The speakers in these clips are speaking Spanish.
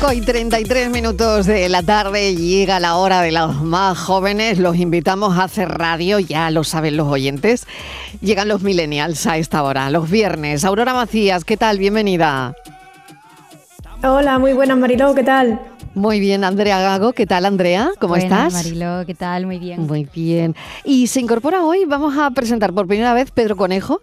5 y 33 minutos de la tarde llega la hora de los más jóvenes. Los invitamos a hacer radio, ya lo saben los oyentes. Llegan los millennials a esta hora, los viernes. Aurora Macías, ¿qué tal? Bienvenida. Hola, muy buenas Mariló, ¿qué tal? Muy bien, Andrea Gago. ¿Qué tal, Andrea? ¿Cómo Buenas, estás? Mariló, ¿qué tal? Muy bien. Muy bien. Y se incorpora hoy, vamos a presentar por primera vez Pedro Conejo.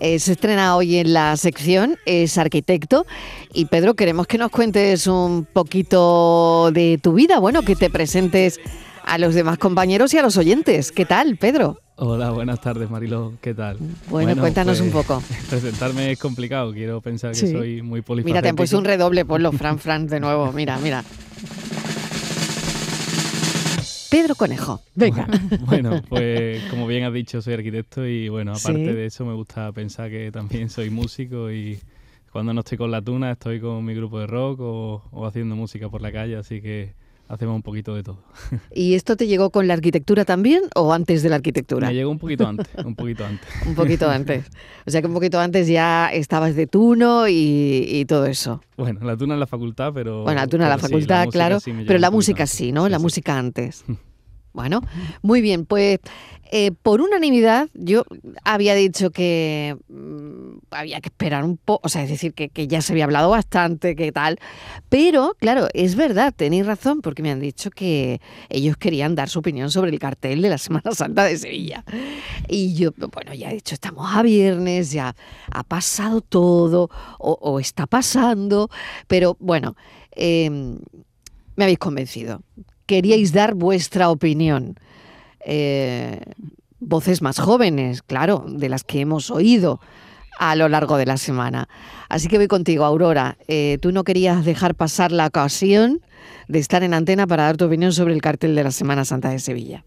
Eh, se estrena hoy en la sección, es arquitecto. Y Pedro, queremos que nos cuentes un poquito de tu vida, bueno, que te presentes a los demás compañeros y a los oyentes. ¿Qué tal, Pedro? Hola, buenas tardes, Marilo. ¿Qué tal? Bueno, cuéntanos un poco. Presentarme es complicado. Quiero pensar que Sí. soy muy polifacético. Mira, te han puesto un redoble, ponlo, Fran, Fran, de nuevo. Mira, mira. Pedro Conejo, venga. Bueno, pues como bien has dicho, soy arquitecto y bueno, aparte Sí. de eso me gusta pensar que también soy músico y cuando no estoy con la tuna estoy con mi grupo de rock o, o haciendo música por la calle, así que hacemos un poquito de todo. ¿Y esto te llegó con la arquitectura también o antes de la arquitectura? Me llegó un poquito antes, un poquito antes. Un poquito antes. O sea que un poquito antes ya estabas de tuno y, y todo eso. Bueno, la tuna en la facultad, pero... Bueno, la tuna en la sí, facultad, claro, sí pero la música antes. sí, ¿no? Sí, la música antes. Bueno, muy bien, pues eh, por unanimidad yo había dicho que mm, había que esperar un poco, o sea, es decir, que, que ya se había hablado bastante, que tal, pero claro, es verdad, tenéis razón, porque me han dicho que ellos querían dar su opinión sobre el cartel de la Semana Santa de Sevilla. Y yo, bueno, ya he dicho, estamos a viernes, ya ha pasado todo, o, o está pasando, pero bueno, eh, me habéis convencido. Queríais dar vuestra opinión. Eh, voces más jóvenes, claro, de las que hemos oído a lo largo de la semana. Así que voy contigo, Aurora. Eh, tú no querías dejar pasar la ocasión de estar en antena para dar tu opinión sobre el cartel de la Semana Santa de Sevilla.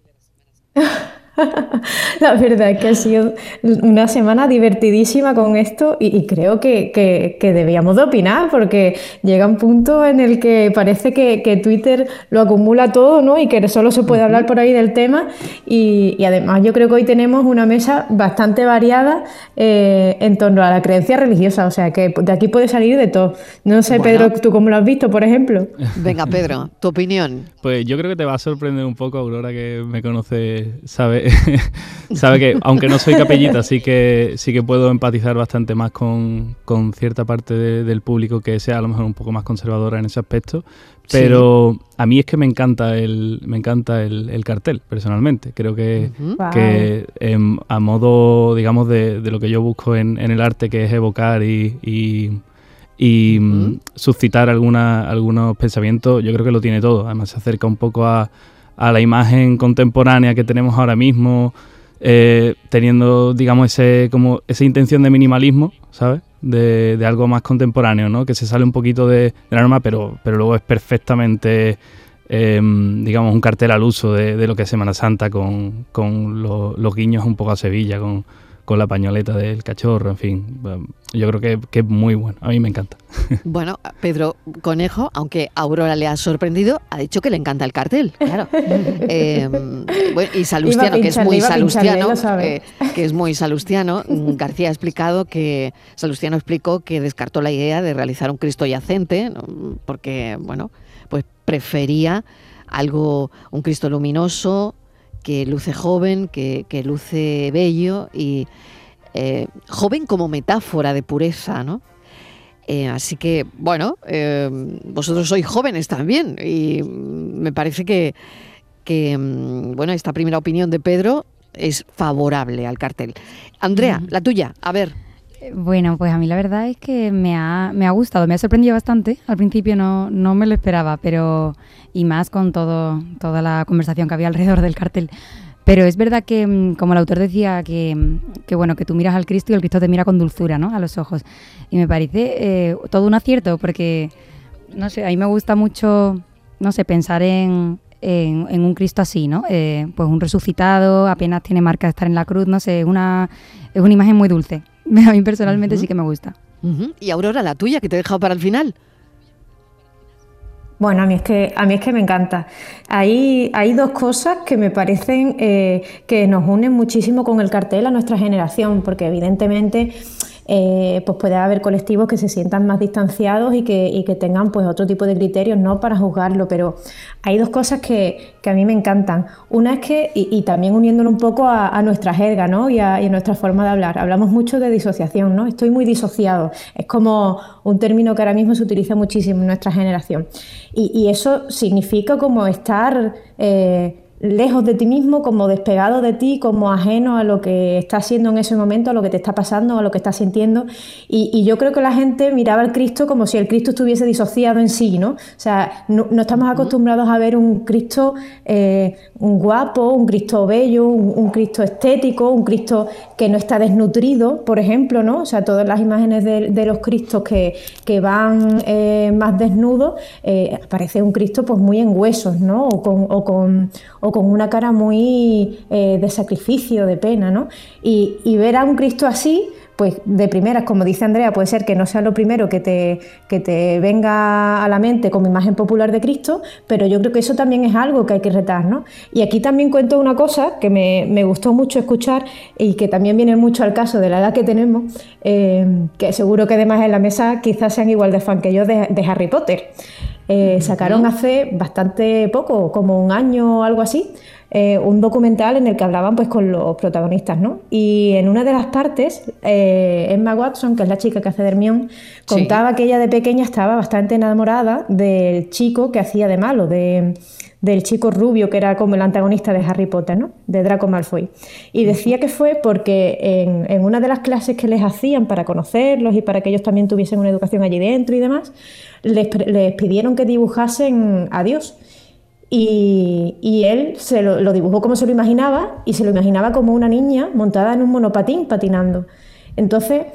La verdad es que ha sido una semana divertidísima con esto y, y creo que, que- que debíamos de opinar porque llega un punto en el que parece que, que Twitter lo acumula todo ¿no? y que solo se puede hablar por ahí del tema y, y además yo creo que hoy tenemos una mesa bastante variada eh, en torno a la creencia religiosa, o sea que de aquí puede salir de todo. No sé, Bueno. Pedro, ¿tú cómo lo has visto, por ejemplo? Venga, Pedro, tu opinión. Pues yo creo que te va a sorprender un poco, Aurora, que me conoce, sabe, sabe que aunque no soy capellita, sí que sí que puedo empatizar bastante más con, con cierta parte de- del público que sea a lo mejor un poco más conservadora en ese aspecto. Pero a mí es que me encanta el, me encanta el, el cartel, personalmente. Creo que, em, a modo, digamos, de, de lo que yo busco en, en el arte, que es evocar y, y- y, mm, suscitar alguna, algunos pensamientos, yo creo que lo tiene todo. Además, se acerca un poco a, a la imagen contemporánea que tenemos ahora mismo, eh, teniendo, digamos, ese, como esa intención de minimalismo, ¿sabes? De, de algo más contemporáneo, ¿no? Que se sale un poquito de, de la norma, pero, pero luego es perfectamente, eh, digamos, un cartel al uso de, lo que es Semana Santa, con, con lo- los guiños un poco a Sevilla, con, con la pañoleta del cachorro, en fin. Bueno, Yo creo que, que es muy bueno, a mí me encanta. Bueno, Pedro Conejo, aunque a Aurora le ha sorprendido, ha dicho que le encanta el cartel, claro. Eh, bueno, y Salustiano, a que es muy salustiano, eh, que es muy salustiano. García ha explicado que Salustiano explicó que descartó la idea de realizar un Cristo yacente, porque bueno, pues prefería algo, un Cristo luminoso, que luce joven, que, que luce bello y eh, joven como metáfora de pureza, ¿no? Eh, así que, bueno, eh, vosotros sois jóvenes también y me parece que, que, mm, bueno, esta primera opinión de Pedro es favorable al cartel. Andrea, la tuya, a ver. Bueno, pues a mí la verdad es que me ha, me ha gustado, me ha sorprendido bastante. Al principio no, no me lo esperaba, pero y más con todo, toda la conversación que había alrededor del cartel. Pero es verdad que, mm, como el autor decía, que, que, bueno, que tú miras al Cristo y el Cristo te mira con dulzura, ¿no? A los ojos. Y me parece eh, todo un acierto, porque, no sé, a mí me gusta mucho, no sé, pensar en, en, un Cristo así, ¿no? Eh, pues un resucitado, apenas tiene marca de estar en la cruz, no sé, una, es una imagen muy dulce. A mí personalmente sí que me gusta. Y Aurora, la tuya, que te he dejado para el final. Bueno, a mí es que, a mí es que me encanta. Hay, hay dos cosas que me parecen eh, que nos unen muchísimo con el cartel a nuestra generación, porque evidentemente eh, pues puede haber colectivos que se sientan más distanciados y que, que, tengan pues otro tipo de criterios ¿no? para juzgarlo, pero hay dos cosas que, a mí me encantan. Una es que, y, también uniéndolo un poco a, nuestra jerga ¿no? y, a, nuestra forma de hablar, hablamos mucho de disociación, ¿no? estoy muy disociado, es como un término que ahora mismo se utiliza muchísimo en nuestra generación. Y, eso significa como estar... Eh, lejos de ti mismo, como despegado de ti, como ajeno a lo que está haciendo en ese momento, a lo que te está pasando, a lo que estás sintiendo. Y, yo creo que la gente miraba al Cristo como si el Cristo estuviese disociado en sí, ¿no? O sea, no, estamos acostumbrados a ver un Cristo eh, un guapo, un Cristo bello, un, Cristo estético, un Cristo que no está desnutrido, por ejemplo, ¿no? O sea, todas las imágenes de, los Cristos que, van eh, más desnudos, eh, aparece un Cristo pues muy en huesos, ¿no? O con, o con, o con una cara muy eh, de sacrificio, de pena, ¿no? Y, y ver a un Cristo así, pues de primeras, como dice Andrea, puede ser que no sea lo primero que te, que te venga a la mente como imagen popular de Cristo, pero yo creo que eso también es algo que hay que retar, ¿no? Y aquí también cuento una cosa que me, gustó mucho escuchar y que también viene mucho al caso de la edad que tenemos, eh, que seguro que además en la mesa quizás sean igual de fan que yo de, Harry Potter. Eh, sacaron hace bastante poco, como un año o algo así, eh, un documental en el que hablaban pues con los protagonistas, ¿no? Y en una de las partes, eh, Emma Watson, que es la chica que hace de Hermione, contaba que ella de pequeña estaba bastante enamorada del chico que hacía de malo, de, del chico rubio que era como el antagonista de Harry Potter, ¿no? De Draco Malfoy. Y decía que fue porque en, en una de las clases que les hacían para conocerlos y para que ellos también tuviesen una educación allí dentro y demás, les, les pidieron que dibujasen a Dios. Y, él se lo, dibujó como se lo imaginaba y se lo imaginaba como una niña montada en un monopatín patinando. Entonces,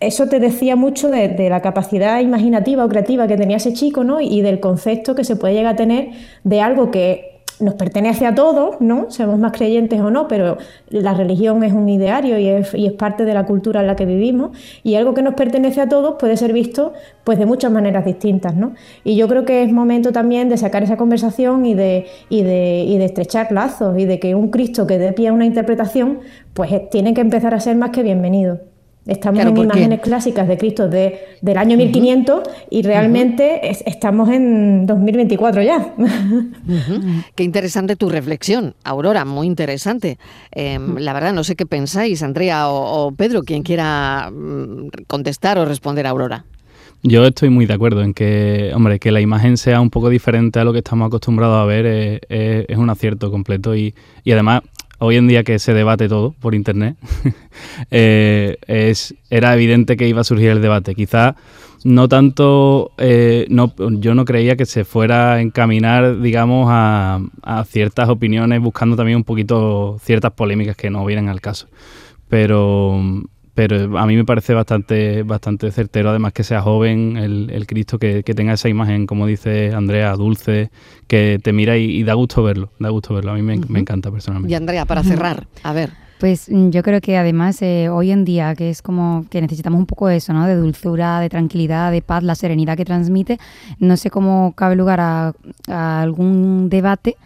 eso te decía mucho de, la capacidad imaginativa o creativa que tenía ese chico ¿no? y del concepto que se puede llegar a tener de algo que nos pertenece a todos, ¿no? Seamos más creyentes o no, pero la religión es un ideario y es, parte de la cultura en la que vivimos y algo que nos pertenece a todos puede ser visto pues de muchas maneras distintas, ¿no? Y yo creo que es momento también de sacar esa conversación y de, y de, y de estrechar lazos y de que un Cristo que dé pie a una interpretación pues tiene que empezar a ser más que bienvenido. Estamos en imágenes clásicas de Cristo de, del año 1500 y realmente estamos en 2024 ya. Qué interesante tu reflexión, Aurora, muy interesante. Em, la verdad, no sé qué pensáis, Andrea o, Pedro, quien quiera mm, contestar o responder a Aurora. Yo estoy muy de acuerdo en que, hombre, que la imagen sea un poco diferente a lo que estamos acostumbrados a ver es, es un acierto completo y, y además hoy en día que se debate todo por internet, eh, era evidente que iba a surgir el debate. Quizá no tanto, eh, no, yo no creía que se fuera a encaminar, digamos, a, a, ciertas opiniones, buscando también un poquito ciertas polémicas que no vienen al caso. Pero, pero a mí me parece bastante, bastante certero, además que sea joven el, Cristo, que, tenga esa imagen, como dice Andrea, dulce, que te mira y, da gusto verlo, da gusto verlo. A mí me, encanta personalmente. Y Andrea, para cerrar, a ver. Pues mm, yo creo que además eh, hoy en día, que es como que necesitamos un poco eso, ¿no? De dulzura, de tranquilidad, de paz, la serenidad que transmite, no sé cómo cabe lugar a algún debate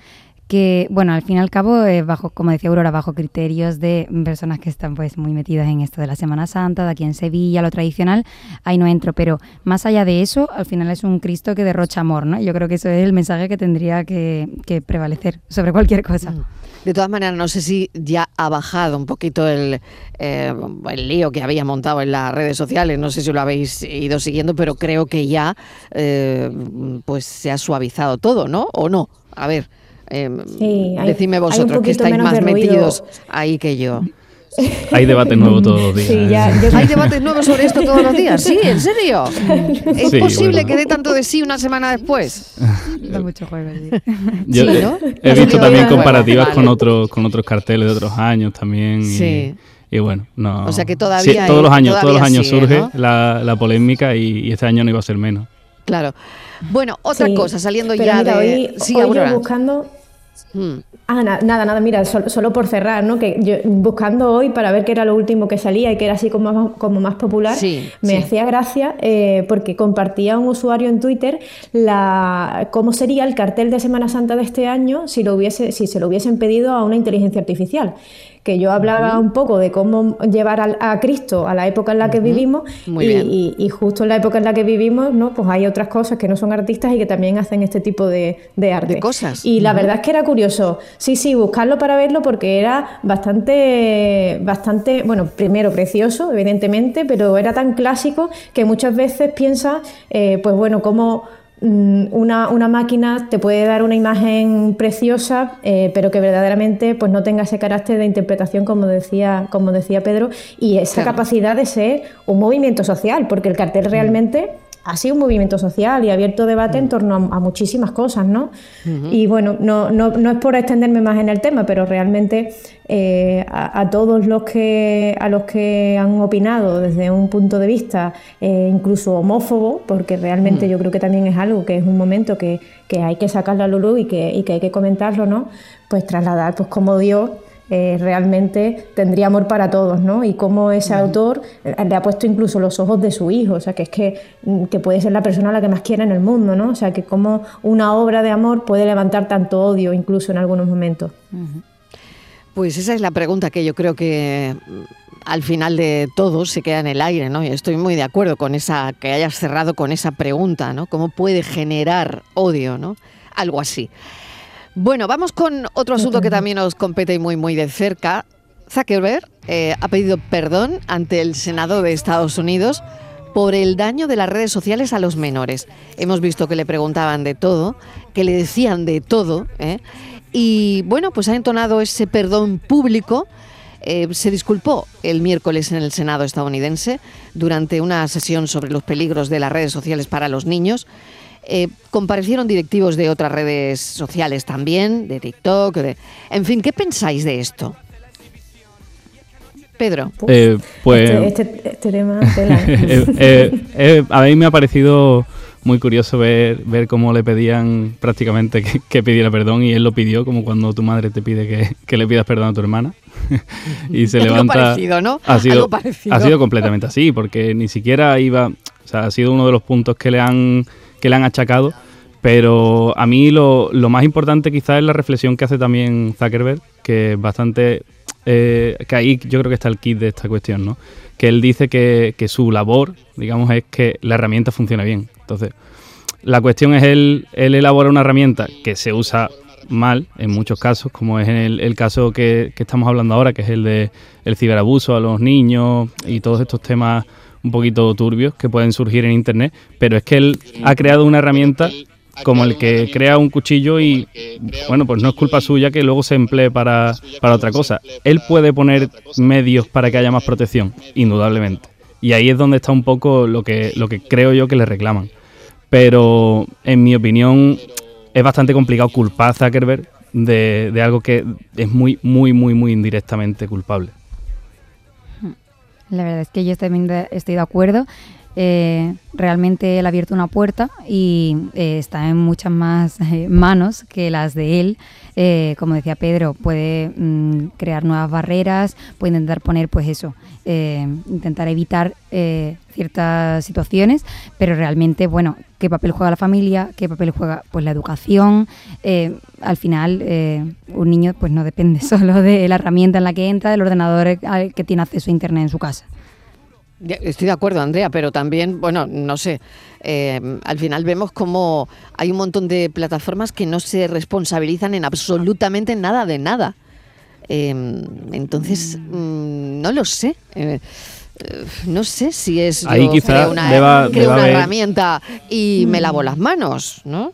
que, bueno, al fin y al cabo, eh, bajo, como decía Aurora, bajo criterios de personas que están pues muy metidas en esto de la Semana Santa, de aquí en Sevilla, lo tradicional, ahí no entro, pero más allá de eso, al final es un Cristo que derrocha amor, ¿no? Yo creo que eso es el mensaje que tendría que, prevalecer sobre cualquier cosa. Mm. De todas maneras, no sé si ya ha bajado un poquito el, eh, el lío que había montado en las redes sociales, no sé si lo habéis ido siguiendo, pero creo que ya eh, pues se ha suavizado todo, ¿no? ¿O no? A ver. Eh, decime vosotros que estáis más metidos ahí que yo. Hay debates nuevos todos los días. Hay debates nuevos sobre esto todos los días. Sí, en serio. ¿Es posible que dé tanto de sí una semana después? Da mucho juego, Yo he, visto también comparativas con otros con otros carteles de otros años también. Sí. Y, bueno, no. O sea que todavía. todos los años, todos los años surge la, la, polémica y, este año no iba a ser menos. Claro. Bueno, otra cosa, saliendo ya de. Hoy, sí, buscando Hmm. Ah, nada, nada, mira, solo, por cerrar, ¿no? Que yo buscando hoy para ver qué era lo último que salía y que era así como más, como más popular, me hacía gracia eh, porque compartía un usuario en Twitter la cómo sería el cartel de Semana Santa de este año si, lo hubiese, si se lo hubiesen pedido a una inteligencia artificial que yo hablaba un poco de cómo llevar a, Cristo a la época en la que vivimos y, justo en la época en la que vivimos, ¿no? Pues hay otras cosas que no son artistas y que también hacen este tipo de, arte. De cosas. Y la verdad es que era curioso. Sí, sí, buscarlo para verlo porque era bastante, bastante, bueno, primero precioso, evidentemente, pero era tan clásico que muchas veces piensas, eh, pues bueno, cómo una, una, máquina te puede dar una imagen preciosa, eh, pero que verdaderamente pues, no tenga ese carácter de interpretación, como decía, como decía Pedro, y esa capacidad de ser un movimiento social, porque el cartel mm. realmente ha sido un movimiento social y abierto debate en mm. torno a, muchísimas cosas, ¿no? Y bueno, no, no, no, es por extenderme más en el tema, pero realmente eh, a, todos los que, a los que han opinado desde un punto de vista eh, incluso homófobo, porque realmente mm. yo creo que también es algo que es un momento que, que hay que sacar la luz y que, y que hay que comentarlo, ¿no? Pues trasladar pues como Dios eh, realmente tendría amor para todos, ¿no? Y cómo ese autor eh, le ha puesto incluso los ojos de su hijo, o sea, que es que, mm, que, puede ser la persona a la que más quiere en el mundo, ¿no? O sea, que cómo una obra de amor puede levantar tanto odio incluso en algunos momentos. Pues esa es la pregunta que yo creo que mm, al final de todo se queda en el aire, ¿no? Y estoy muy de acuerdo con esa, que hayas cerrado con esa pregunta, ¿no? ¿Cómo puede generar odio, ¿no? Algo así. Bueno, vamos con otro asunto que también nos compete muy, muy de cerca. Zuckerberg eh, ha pedido perdón ante el Senado de Estados Unidos por el daño de las redes sociales a los menores. Hemos visto que le preguntaban de todo, que le decían de todo, ¿eh? y bueno, pues ha entonado ese perdón público. Eh, se disculpó el miércoles en el Senado estadounidense durante una sesión sobre los peligros de las redes sociales para los niños. Eh, comparecieron directivos de otras redes sociales también, de TikTok, de... en fin, ¿qué pensáis de esto? Pedro. Eh, pues, este, este, este tema eh, a mí me ha parecido muy curioso ver, ver cómo le pedían prácticamente que, pidiera perdón y él lo pidió, como cuando tu madre te pide que, le pidas perdón a tu hermana. y se levanta. Parecido, ¿no? Ha sido, ha sido completamente así, porque ni siquiera iba. O sea, ha sido uno de los puntos que le han que le han achacado. Pero a mí lo, más importante quizás es la reflexión que hace también Zuckerberg, que es bastante... Eh, que ahí yo creo que está el kit de esta cuestión, ¿no? Que él dice que, su labor, digamos, es que la herramienta funcione bien. Entonces, la cuestión es él, él elabora una herramienta que se usa mal en muchos casos, como es en el, caso que, que, estamos hablando ahora, que es el de el ciberabuso a los niños y todos estos temas un poquito turbios que pueden surgir en Internet, pero es que él ha creado una herramienta como el que crea un cuchillo y, bueno, pues no es culpa suya que luego se emplee para, para otra cosa. Él puede poner medios para que haya más protección, indudablemente. Y ahí es donde está un poco lo que, lo que creo yo que le reclaman. Pero, en mi opinión, es bastante complicado culpar a Zuckerberg de, de algo que es muy, muy, muy, muy indirectamente culpable. La verdad es que yo también estoy de acuerdo. Eh, realmente él ha abierto una puerta y eh, está en muchas más eh, manos que las de él. como decía Pedro, puede mm, crear nuevas barreras, puede intentar poner, pues eso, intentar evitar ciertas situaciones, pero realmente, bueno, ¿qué papel juega la familia? ¿Qué papel juega pues la educación? al final, un niño pues no depende solo de la herramienta en la que entra, del ordenador que tiene acceso a Internet en su casa. Estoy de acuerdo, Andrea, pero también, bueno, no sé, eh, al final vemos como hay un montón de plataformas que no se responsabilizan en absolutamente nada de nada. Em, entonces, mm, no lo sé. Eh, eh, no sé si es Ahí quizá una, una herramienta y me lavo las manos, ¿no?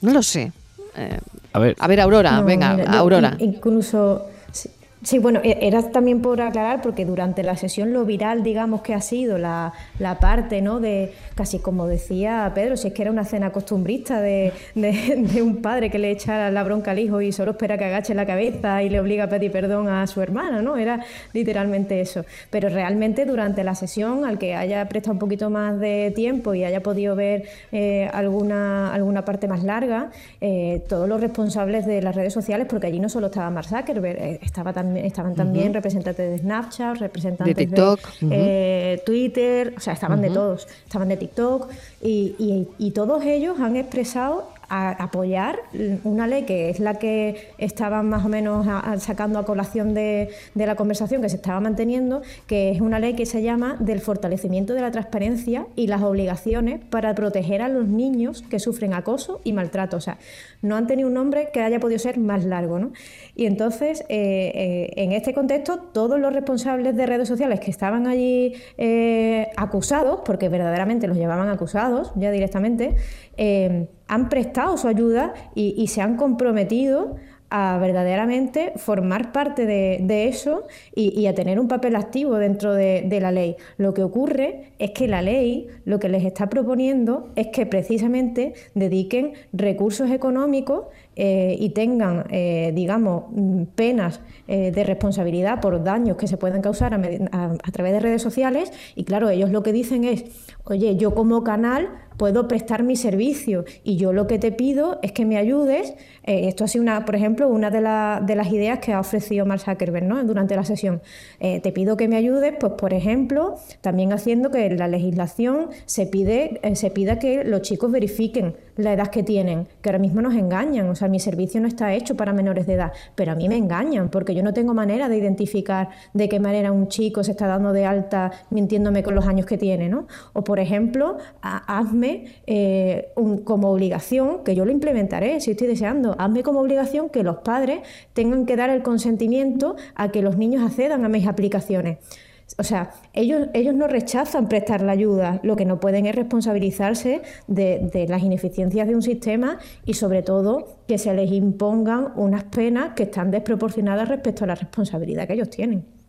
No lo sé. a ver, a ver Aurora, venga, Aurora. Incluso Sí, bueno, e-, era también por aclarar, porque durante la sesión lo viral, digamos, que ha sido la, la parte, ¿no? De, casi como decía Pedro, si es que era una cena costumbrista de, de, un padre que le echa la bronca al hijo y solo espera que agache la cabeza y le obliga a pedir perdón a su hermana, ¿no? Era literalmente eso. Pero realmente durante la sesión, al que haya prestado un poquito más de tiempo y haya podido ver eh, alguna, alguna parte más larga, eh, todos los responsables de las redes sociales, porque allí no solo estaba Mark Zuckerberg, eh, estaba también estaban también representantes de Snapchat, representantes de TikTok, eh, Twitter, o sea, estaban de todos, estaban de TikTok y, y todos ellos han expresado a apoyar una ley que es la que estaban más o menos sacando a colación de, la conversación que se estaba manteniendo, que es una ley que se llama del fortalecimiento de la transparencia y las obligaciones para proteger a los niños que sufren acoso y maltrato. O sea, no han tenido un nombre que haya podido ser más largo. ¿no? Y entonces, eh, eh, en este contexto, todos los responsables de redes sociales que estaban allí eh, acusados, porque verdaderamente los llevaban acusados ya directamente, han prestado su ayuda y, se han comprometido a verdaderamente formar parte de, eso y, a tener un papel activo dentro de, la ley. Lo que ocurre es que la ley lo que les está proponiendo es que precisamente dediquen recursos económicos eh, y tengan, eh, digamos, penas eh, de responsabilidad por daños que se puedan causar a través de redes sociales. Y claro, ellos lo que dicen es, oye, yo como canal puedo prestar mi servicio y yo lo que te pido es que me ayudes. Eh, esto ha sido, una, por ejemplo, una de, las ideas que ha ofrecido Mark Zuckerberg ¿no? durante la sesión. Eh, te pido que me ayudes, pues por ejemplo, también haciendo que la legislación se, pide, eh, se pida que los chicos verifiquen la edad que tienen, que ahora mismo nos engañan. O sea, mi servicio no está hecho para menores de edad, pero a mí me engañan porque yo no tengo manera de identificar de qué manera un chico se está dando de alta mintiéndome con los años que tiene. ¿no? Por ejemplo, hazme eh, como obligación, que yo lo implementaré si estoy deseando, hazme como obligación que los padres tengan que dar el consentimiento a que los niños accedan a mis aplicaciones. O sea, ellos, ellos no rechazan prestar la ayuda, lo que no pueden es responsabilizarse de, las ineficiencias de un sistema y sobre todo que se les impongan unas penas que están desproporcionadas respecto a la responsabilidad que ellos tienen.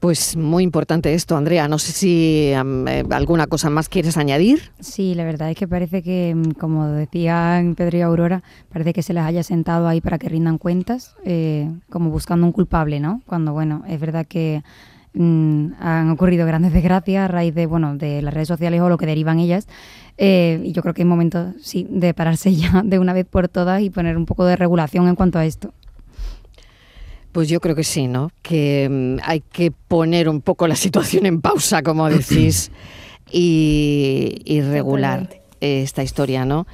Pues muy importante esto, Andrea. No sé si eh, alguna cosa más quieres añadir. Sí, la verdad es que parece que, mm, como decían Pedro y Aurora, parece que se les haya sentado ahí para que rindan cuentas, eh, como buscando un culpable, ¿no? Cuando, bueno, es verdad que mm, han ocurrido grandes desgracias a raíz de, bueno, de las redes sociales o lo que derivan ellas. Eh, y yo creo que es momento, sí, de pararse ya de una vez por todas y poner un poco de regulación en cuanto a esto. Pues yo creo que sí, ¿no? Que mm, hay que poner un poco la situación en pausa, como decís, y, regular esta historia, ¿no?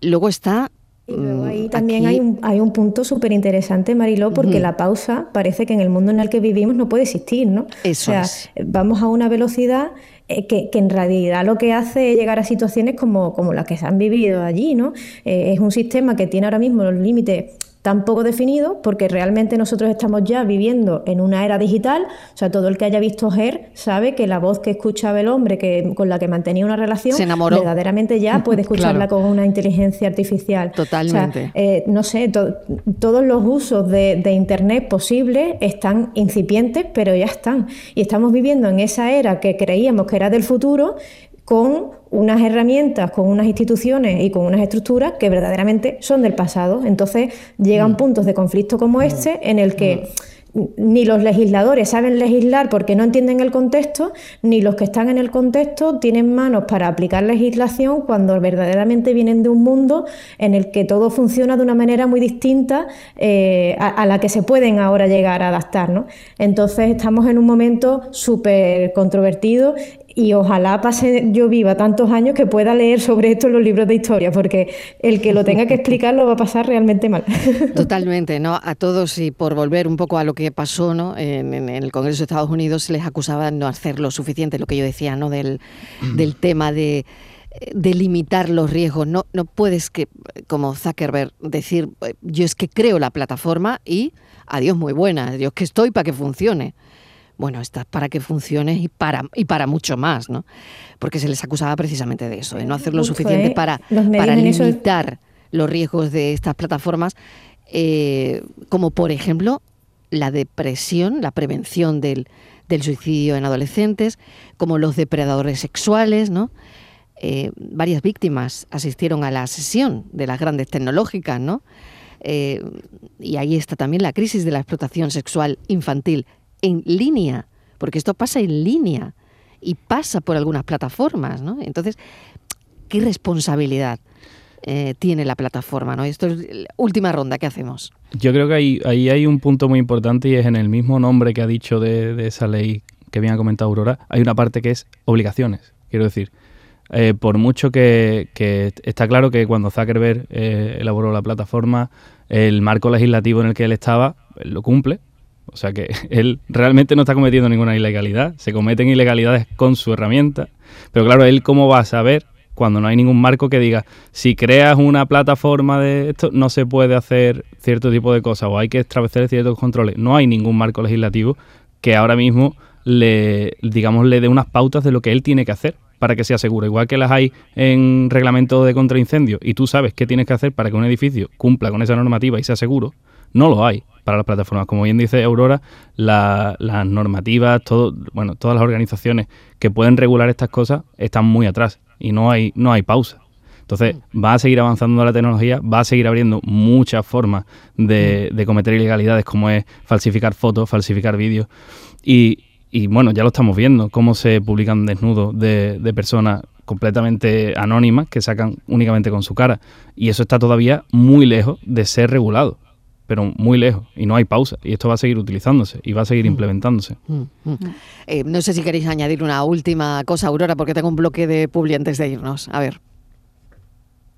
Luego está y luego ahí mm, también hay, un, hay un punto súper interesante, Mariló, porque la pausa parece que en el mundo en el que vivimos no puede existir, ¿no? Eso o sea, vamos a una velocidad eh, que, en realidad lo que hace es llegar a situaciones como, como las que se han vivido allí, ¿no? Eh, es un sistema que tiene ahora mismo los límites tan poco definido porque realmente nosotros estamos ya viviendo en una era digital, o sea, todo el que haya visto Her sabe que la voz que escuchaba el hombre que, con la que mantenía una relación, verdaderamente ya puede escucharla con una inteligencia artificial. Totalmente. Eh, no sé, todos los usos de, de Internet posibles están incipientes, pero ya están. Y estamos viviendo en esa era que creíamos que era del futuro con unas herramientas, con unas instituciones y con unas estructuras que verdaderamente son del pasado. Entonces llegan mm. puntos de conflicto como mm. este en el que mm. ni los legisladores saben legislar porque no entienden el contexto, ni los que están en el contexto tienen manos para aplicar legislación cuando verdaderamente vienen de un mundo en el que todo funciona de una manera muy distinta eh, a, la que se pueden ahora llegar a adaptar. ¿no? Entonces estamos en un momento súper controvertido y ojalá pase yo viva tantos años que pueda leer sobre esto en los libros de historia, porque el que lo tenga que explicar lo va a pasar realmente mal. Totalmente, ¿no? A todos, y por volver un poco a lo que pasó ¿no? en, el Congreso de Estados Unidos, se les acusaba de no hacer lo suficiente, lo que yo decía, ¿no? Del, del tema de de limitar los riesgos. No, no puedes que, como Zuckerberg, decir yo es que creo la plataforma y adiós muy buena, Dios que estoy para que funcione bueno, está para que funcione y para, y para mucho más, ¿no? Porque se les acusaba precisamente de eso, de no hacer lo suficiente para, para limitar los riesgos de estas plataformas eh, como por ejemplo la depresión, la prevención del, del suicidio en adolescentes, como los depredadores sexuales, ¿no? Eh, varias víctimas asistieron a la sesión de las grandes tecnológicas, ¿no? Eh, y ahí está también la crisis de la explotación sexual infantil en línea, porque esto pasa en línea y pasa por algunas plataformas, ¿no? Entonces, ¿qué responsabilidad eh, tiene la plataforma, ¿no? Esto es última ronda que hacemos. Yo creo que ahí, ahí hay un punto muy importante y es en el mismo nombre que ha dicho de, esa ley que bien ha comentado Aurora, hay una parte que es obligaciones. Quiero decir, eh, por mucho que, está claro que cuando Zuckerberg eh, elaboró la plataforma, el marco legislativo en el que él estaba lo cumple. O sea que él realmente no está cometiendo ninguna ilegalidad. Se cometen ilegalidades con su herramienta. Pero claro, él cómo va a saber cuando no hay ningún marco que diga, si creas una plataforma de esto, no se puede hacer cierto tipo de cosas o hay que establecer ciertos controles. No hay ningún marco legislativo que ahora mismo le, digamos, le dé unas pautas de lo que él tiene que hacer para que sea seguro. Igual que las hay en reglamento de contraincendio y tú sabes qué tienes que hacer para que un edificio cumpla con esa normativa y sea seguro, no lo hay para las plataformas. Como bien dice Aurora, las normativas, todo, bueno, todas las organizaciones que pueden regular estas cosas están muy atrás y no hay, no hay pausa. Entonces, va a seguir avanzando la tecnología, va a seguir abriendo muchas formas de, cometer ilegalidades, como es falsificar fotos, falsificar vídeos. Y, y, bueno, ya lo estamos viendo, cómo se publican desnudos de, de personas completamente anónimas que sacan únicamente con su cara. Y eso está todavía muy lejos de ser regulado pero muy lejos y no hay pausa. Y esto va a seguir utilizándose y va a seguir mm. implementándose. Mm, mm. Eh, no sé si queréis añadir una última cosa, Aurora, porque tengo un bloque de publi antes de irnos. A ver.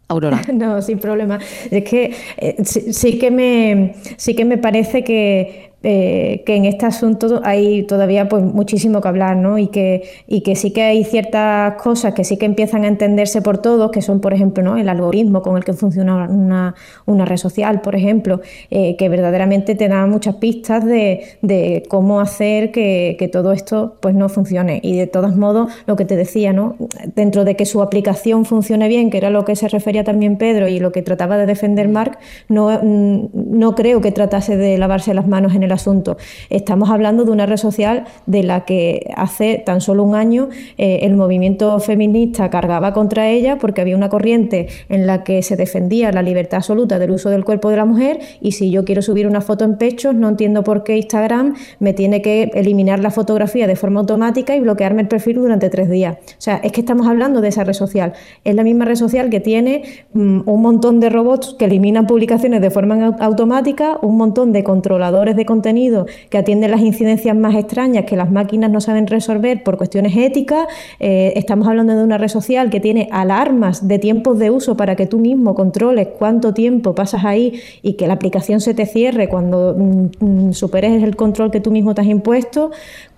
Aurora. No, sin problema. Es que eh, sí, que me, sí que me parece que eh, que en este asunto hay todavía pues muchísimo que hablar, ¿no? Y que, y que sí que hay ciertas cosas que sí que empiezan a entenderse por todos, que son, por ejemplo, ¿no? el algoritmo con el que funciona una, una red social, por ejemplo, eh, que verdaderamente te da muchas pistas de, de cómo hacer que, que, todo esto pues no funcione. Y de todos modos, lo que te decía, ¿no? Dentro de que su aplicación funcione bien, que era lo que se refería también Pedro y lo que trataba de defender Mark, no, no creo que tratase de lavarse las manos en el asunto. Estamos hablando de una red social de la que hace tan solo un año eh, el movimiento feminista cargaba contra ella porque había una corriente en la que se defendía la libertad absoluta del uso del cuerpo de la mujer y si yo quiero subir una foto en pechos, no entiendo por qué Instagram me tiene que eliminar la fotografía de forma automática y bloquearme el perfil durante tres días. O sea, es que estamos hablando de esa red social. Es la misma red social que tiene mm, un montón de robots que eliminan publicaciones de forma automática, un montón de controladores de contenido contenido que atiende las incidencias más extrañas que las máquinas no saben resolver por cuestiones éticas. Eh, estamos hablando de una red social que tiene alarmas de tiempos de uso para que tú mismo controles cuánto tiempo pasas ahí y que la aplicación se te cierre cuando mm, mm, superes el control que tú mismo te has impuesto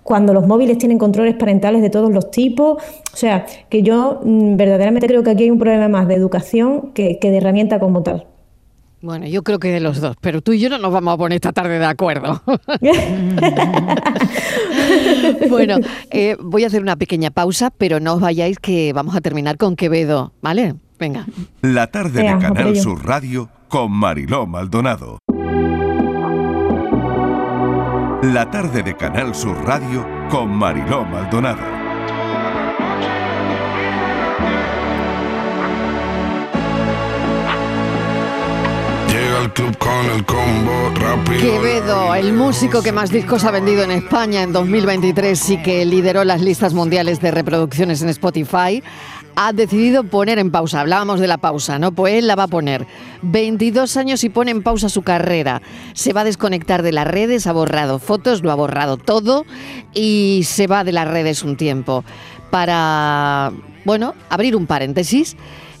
cuando los móviles tienen controles parentales de todos los tipos. O sea, que yo mm, verdaderamente creo que aquí hay un problema más de educación que de herramienta como tal. Bueno, yo creo que de los dos, pero tú y yo no nos vamos a poner esta tarde de acuerdo. bueno, eh, voy a hacer una pequeña pausa, pero no os vayáis que vamos a terminar con Quevedo, ¿vale? Venga. La tarde de Canal Sur Radio con Mariló Maldonado. La tarde de Canal Sur Radio con Mariló Maldonado. Club con el combo rápido. Quevedo, el músico que más discos ha vendido en España en 2023 y que lideró las listas mundiales de reproducciones en Spotify, ha decidido poner en pausa. Hablábamos de la pausa, ¿no? Pues él la va a poner. 22 años y pone en pausa su carrera. Se va a desconectar de las redes, ha borrado fotos, lo ha borrado todo y se va de las redes un tiempo para, bueno, abrir un paréntesis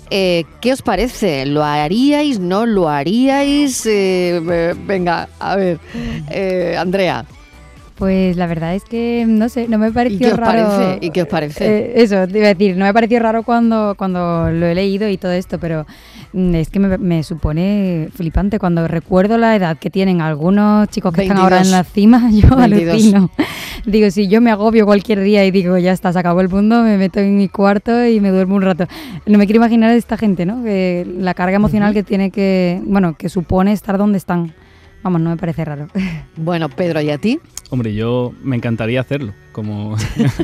eh, ¿Qué os parece? ¿Lo haríais? ¿No lo haríais? Eh, venga, a ver, eh, Andrea. Pues la verdad es que, no sé, no me pareció ¿Y qué os raro. parece? ¿Y qué os parece? Eh, eso, te iba a decir, no me pareció raro cuando, cuando lo he leído y todo esto, pero mm, es que me, me supone flipante cuando recuerdo la edad que tienen algunos chicos que están ahora 22. en la cima, yo 22. alucino. Digo, si yo me agobio cualquier día y digo, ya está, se acabó el mundo, me meto en mi cuarto y me duermo un rato. No me quiero imaginar esta gente, ¿no? Que la carga emocional que tiene que, bueno, que supone estar donde están. Vamos, no me parece raro. Bueno, Pedro, ¿y a ti? Hombre, yo me encantaría hacerlo. Como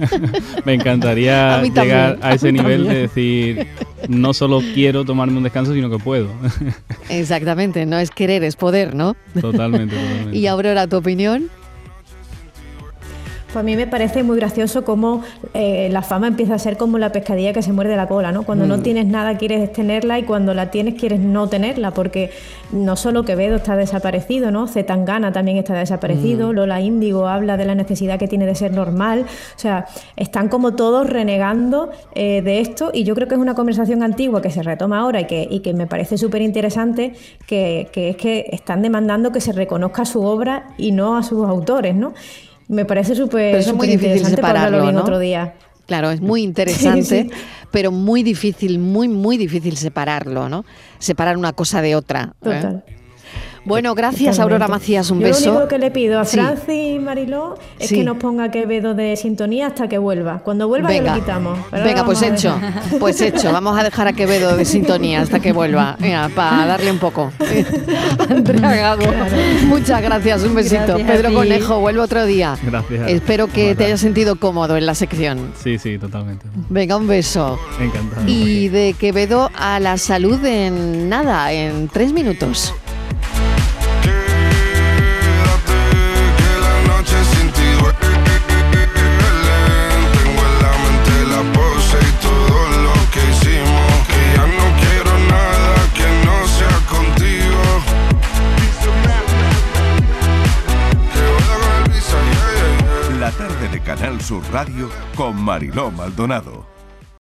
me encantaría A llegar a ese a nivel de decir no solo quiero tomarme un descanso, sino que puedo. Exactamente, no es querer, es poder, ¿no? totalmente, totalmente. Y Aurora, ¿tu opinión? Pues a mí me parece muy gracioso cómo eh, la fama empieza a ser como la pescadilla que se muerde la cola, ¿no? Cuando Mm. no tienes nada quieres tenerla y cuando la tienes quieres no tenerla, porque no solo Quevedo está desaparecido, ¿no? Zetangana también está Mm. desaparecido, Lola Índigo habla de la necesidad que tiene de ser normal, o sea, están como todos renegando eh, de esto y yo creo que es una conversación antigua que se retoma ahora y que, y que me parece súper interesante, que, que es que están demandando que se reconozca su obra y no a sus autores, ¿no? Me parece súper es muy difícil separarlo, ¿no? otro día. Claro, es muy interesante, Sí, sí. pero muy difícil, muy, muy difícil separarlo, ¿no? Separar una cosa de otra. ¿eh? Bueno, gracias, Totalmente. Aurora Macías, un Yo beso. Lo único que le pido a Sí. Francis y Mariló es Sí. que nos ponga Quevedo de sintonía hasta que vuelva. Cuando vuelva Venga, lo quitamos. Pero venga, pues hecho, pues hecho. Vamos a dejar a Quevedo de sintonía hasta que vuelva, para darle un poco. Andrea muchas gracias, un besito. Gracias Pedro. Conejo, vuelve otro día. Gracias. Espero que te hayas sentido cómodo en la sección. Sí, sí, totalmente. Venga, un beso. Encantado. Y de Quevedo a la salud en nada, en tres minutos. Canal Sur Radio con Mariló Maldonado.